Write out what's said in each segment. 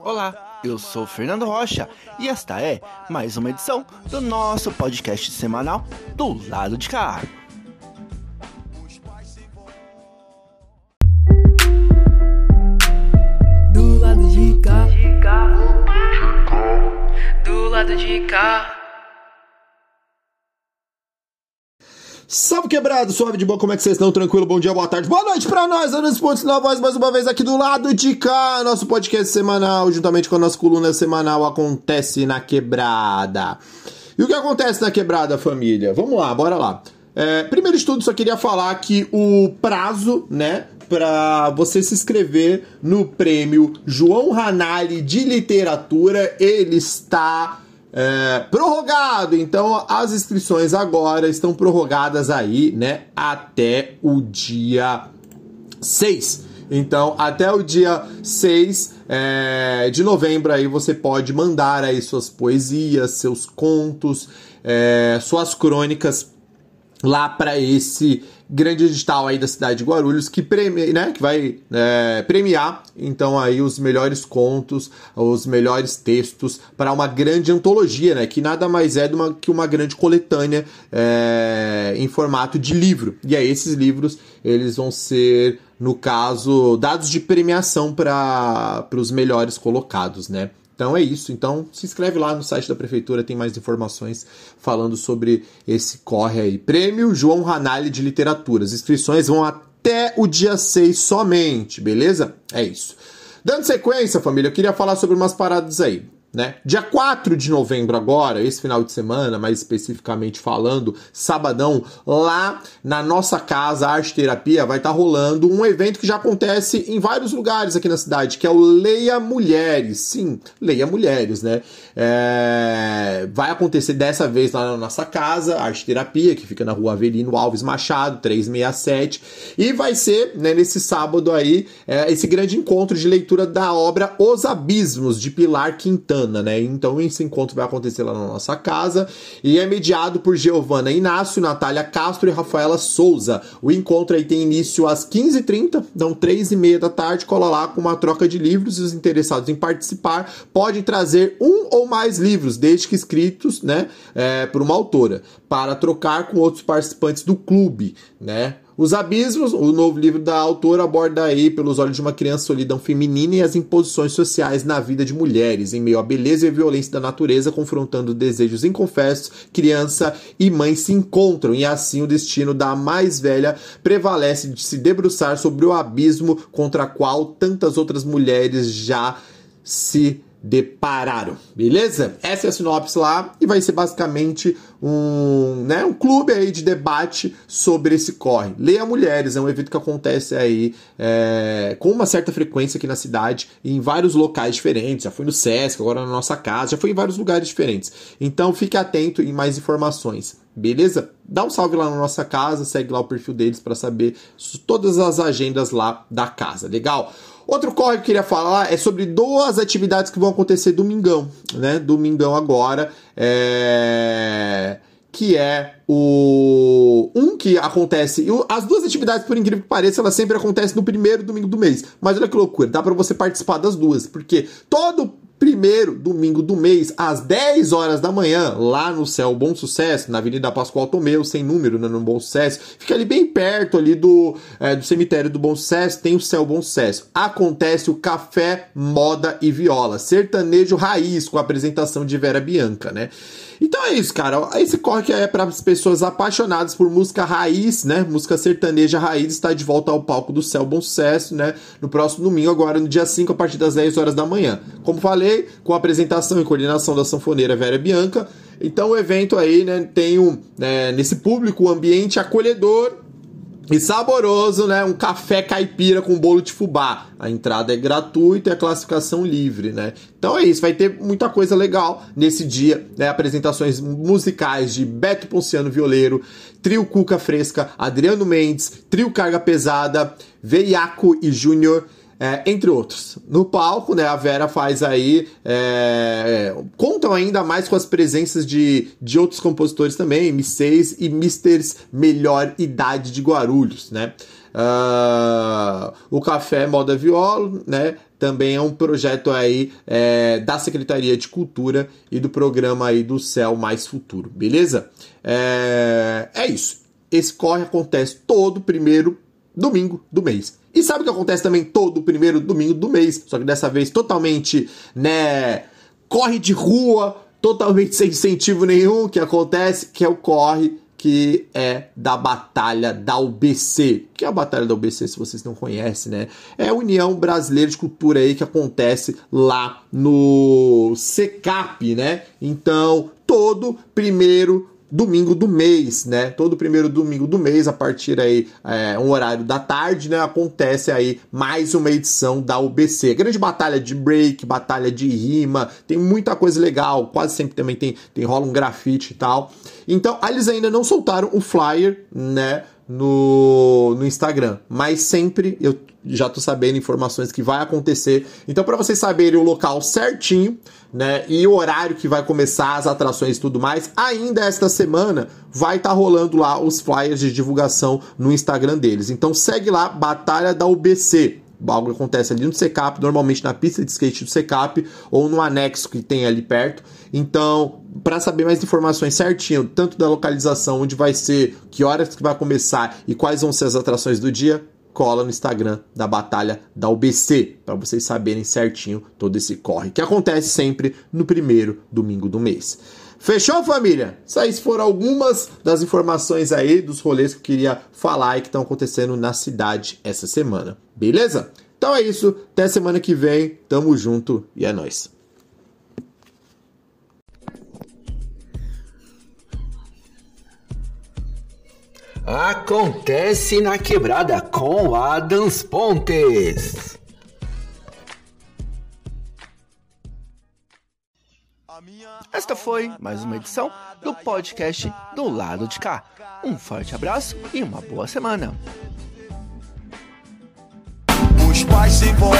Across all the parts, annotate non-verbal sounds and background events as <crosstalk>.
Olá, eu sou Fernando Rocha e esta é mais uma edição do nosso podcast semanal do lado de cá. Do lado de cá. Do lado de cá. Salve quebrado, suave de boa, como é que vocês estão? Tranquilo, bom dia, boa tarde, boa noite pra nós, Anos Pontos na voz, mais uma vez aqui do lado de cá, nosso podcast semanal, juntamente com a nossa coluna semanal, acontece na quebrada. E o que acontece na quebrada, família? Vamos lá, bora lá. É, primeiro de tudo, só queria falar que o prazo, né, para você se inscrever no prêmio João Ranalli de Literatura, ele está é, prorrogado. Então as inscrições agora estão prorrogadas aí, né, até o dia 6. Então, até o dia 6 é, de novembro aí você pode mandar aí suas poesias, seus contos, é, suas crônicas lá para esse grande edital aí da cidade de Guarulhos que, premi, né, que vai é, premiar então aí os melhores contos, os melhores textos para uma grande antologia, né, que nada mais é uma, que uma grande coletânea é, em formato de livro. E aí esses livros eles vão ser no caso dados de premiação para os melhores colocados, né? Então é isso. Então se inscreve lá no site da prefeitura, tem mais informações falando sobre esse corre aí. Prêmio João Ranalli de Literatura. As inscrições vão até o dia 6 somente, beleza? É isso. Dando sequência, família, eu queria falar sobre umas paradas aí. Né? Dia 4 de novembro agora, esse final de semana, mais especificamente falando, sabadão, lá na nossa casa, Arte Terapia, vai estar tá rolando um evento que já acontece em vários lugares aqui na cidade, que é o Leia Mulheres. Sim, Leia Mulheres, né? É... Vai acontecer dessa vez lá na nossa casa, Arte Terapia, que fica na rua Avelino Alves Machado, 367, e vai ser, né, nesse sábado aí, é, esse grande encontro de leitura da obra Os Abismos, de Pilar Quintana né? Então esse encontro vai acontecer lá na nossa casa e é mediado por Giovana Inácio, Natália Castro e Rafaela Souza. O encontro aí tem início às 15h30, então 3h30 da tarde, cola lá com uma troca de livros e os interessados em participar podem trazer um ou mais livros, desde que escritos, né, é, por uma autora, para trocar com outros participantes do clube, né? Os Abismos, o novo livro da autora, aborda aí, pelos olhos de uma criança, solidão feminina e as imposições sociais na vida de mulheres, em meio à beleza e à violência da natureza, confrontando desejos inconfessos, criança e mãe se encontram, e assim o destino da mais velha prevalece de se debruçar sobre o abismo contra o qual tantas outras mulheres já se depararam, beleza? Essa é a sinopse lá e vai ser basicamente um, né, um clube aí de debate sobre esse corre. Leia Mulheres é um evento que acontece aí é, com uma certa frequência aqui na cidade, em vários locais diferentes. Já foi no Sesc, agora na nossa casa, já foi em vários lugares diferentes. Então fique atento em mais informações. Beleza? Dá um salve lá na nossa casa, segue lá o perfil deles para saber todas as agendas lá da casa. Legal? Outro corre que eu queria falar é sobre duas atividades que vão acontecer domingão, né? Domingão agora. É que é o um que acontece as duas atividades por incrível que pareça elas sempre acontecem no primeiro domingo do mês mas olha que loucura dá para você participar das duas porque todo primeiro domingo do mês, às 10 horas da manhã, lá no Céu Bom Sucesso, na Avenida Pascoal Tomeu, sem número, né, no Bom Sucesso. Fica ali bem perto ali do, é, do cemitério do Bom Sucesso, tem o Céu Bom Sucesso. Acontece o Café, Moda e Viola, sertanejo raiz, com a apresentação de Vera Bianca, né? Então é isso, cara. Esse corre é para as pessoas apaixonadas por música raiz, né? Música sertaneja raiz está de volta ao palco do Céu Bom Sucesso, né? No próximo domingo, agora no dia 5, a partir das 10 horas da manhã. Como falei, com a apresentação e coordenação da sanfoneira Vera Bianca. Então o evento aí, né, tem um, né, nesse público um ambiente acolhedor e saboroso, né? Um café caipira com bolo de fubá. A entrada é gratuita e a classificação livre, né? Então é isso, vai ter muita coisa legal nesse dia, né? Apresentações musicais de Beto Ponciano Violeiro, Trio Cuca Fresca, Adriano Mendes, Trio Carga Pesada, Veiaco e Júnior é, entre outros. No palco, né, a Vera faz aí. É, contam ainda mais com as presenças de, de outros compositores também, M6 e Misters Melhor Idade de Guarulhos, né? Uh, o café moda viola, né? também é um projeto aí é, da Secretaria de Cultura e do programa aí do Céu Mais Futuro, beleza? É, é isso. Esse corre acontece todo primeiro domingo do mês. E sabe o que acontece também todo primeiro domingo do mês? Só que dessa vez totalmente, né? Corre de rua, totalmente <laughs> sem incentivo nenhum que acontece, que é o corre que é da Batalha da UBC. que é a Batalha da UBC, se vocês não conhecem, né? É a União Brasileira de Cultura aí que acontece lá no SECAP, né? Então, todo primeiro domingo do mês, né? Todo primeiro domingo do mês, a partir aí é, um horário da tarde, né? Acontece aí mais uma edição da UBC. Grande batalha de break, batalha de rima, tem muita coisa legal. Quase sempre também tem, tem rola um grafite e tal. Então, eles ainda não soltaram o flyer, né? No, no Instagram, mas sempre eu já tô sabendo informações que vai acontecer. Então, para vocês saberem o local certinho, né, e o horário que vai começar as atrações e tudo mais, ainda esta semana vai estar tá rolando lá os flyers de divulgação no Instagram deles. Então, segue lá, Batalha da UBC. Algo acontece ali no Secap, normalmente na pista de skate do Secap ou no anexo que tem ali perto. Então, para saber mais informações certinho, tanto da localização, onde vai ser, que horas que vai começar e quais vão ser as atrações do dia, cola no Instagram da Batalha da UBC, para vocês saberem certinho todo esse corre, que acontece sempre no primeiro domingo do mês. Fechou, família? Essas foram algumas das informações aí dos rolês que eu queria falar e que estão acontecendo na cidade essa semana. Beleza? Então é isso. Até semana que vem. Tamo junto e é nóis. Acontece na quebrada com Adams Pontes. Esta foi mais uma edição do podcast do lado de cá. Um forte abraço e uma boa semana. Os pais sem voz,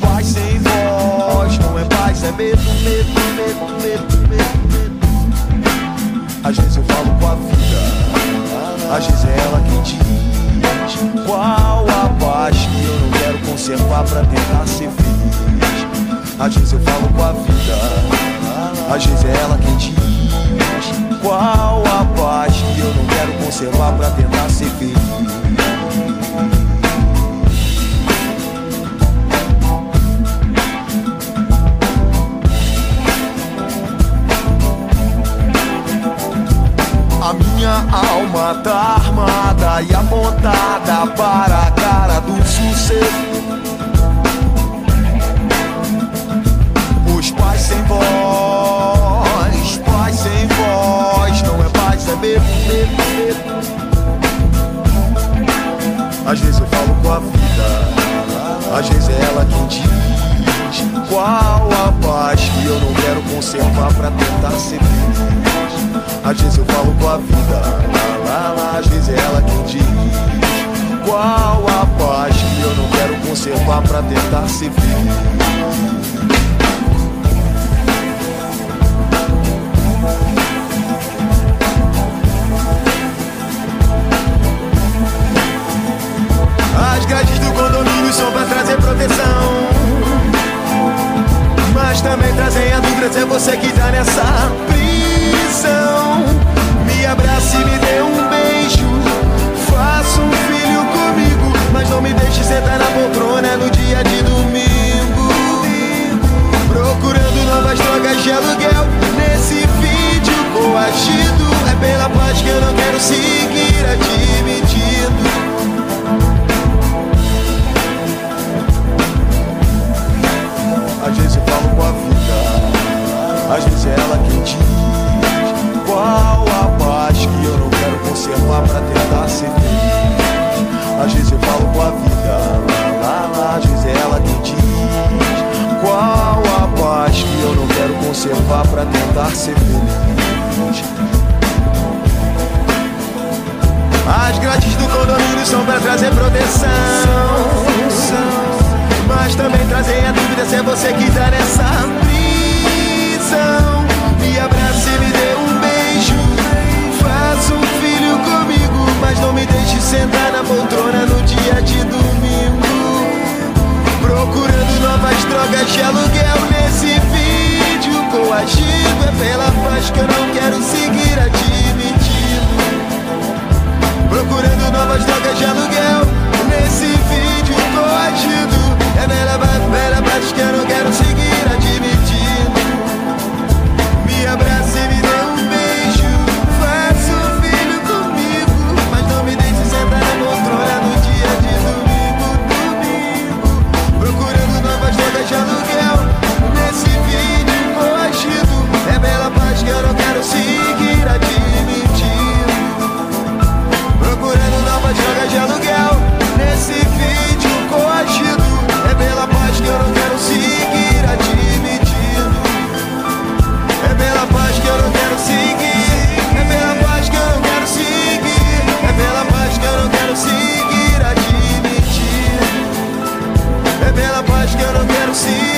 pais sem voz, não é paz, é medo, medo, medo, medo, medo, medo. Às vezes eu falo com a vida, às vezes é ela quem diz qual a paz que eu não quero conservar pra tentar feliz. Às vezes eu falo com a vida, às vezes é ela quem diz qual a paz que eu não quero conservar pra tentar ser feliz. A minha alma tá armada e apontada para a cara do sucesso. Conservar pra tentar ser feliz. As grades do condomínio são pra trazer proteção. Mas também trazem a dúvida se é você que tá nessa prisão. Me abrace e me dê um mas não me deixe sentar na poltrona no dia de domingo. Procurando novas drogas de aluguel nesse vídeo coagido. É pela paz que eu não quero seguir admitido. Conservar pra tentar ser feliz. As grades do condomínio são pra trazer proteção. Mas também trazem a dúvida se é você que tá nessa prisão. Me abrace e me dê eu não quero seguir.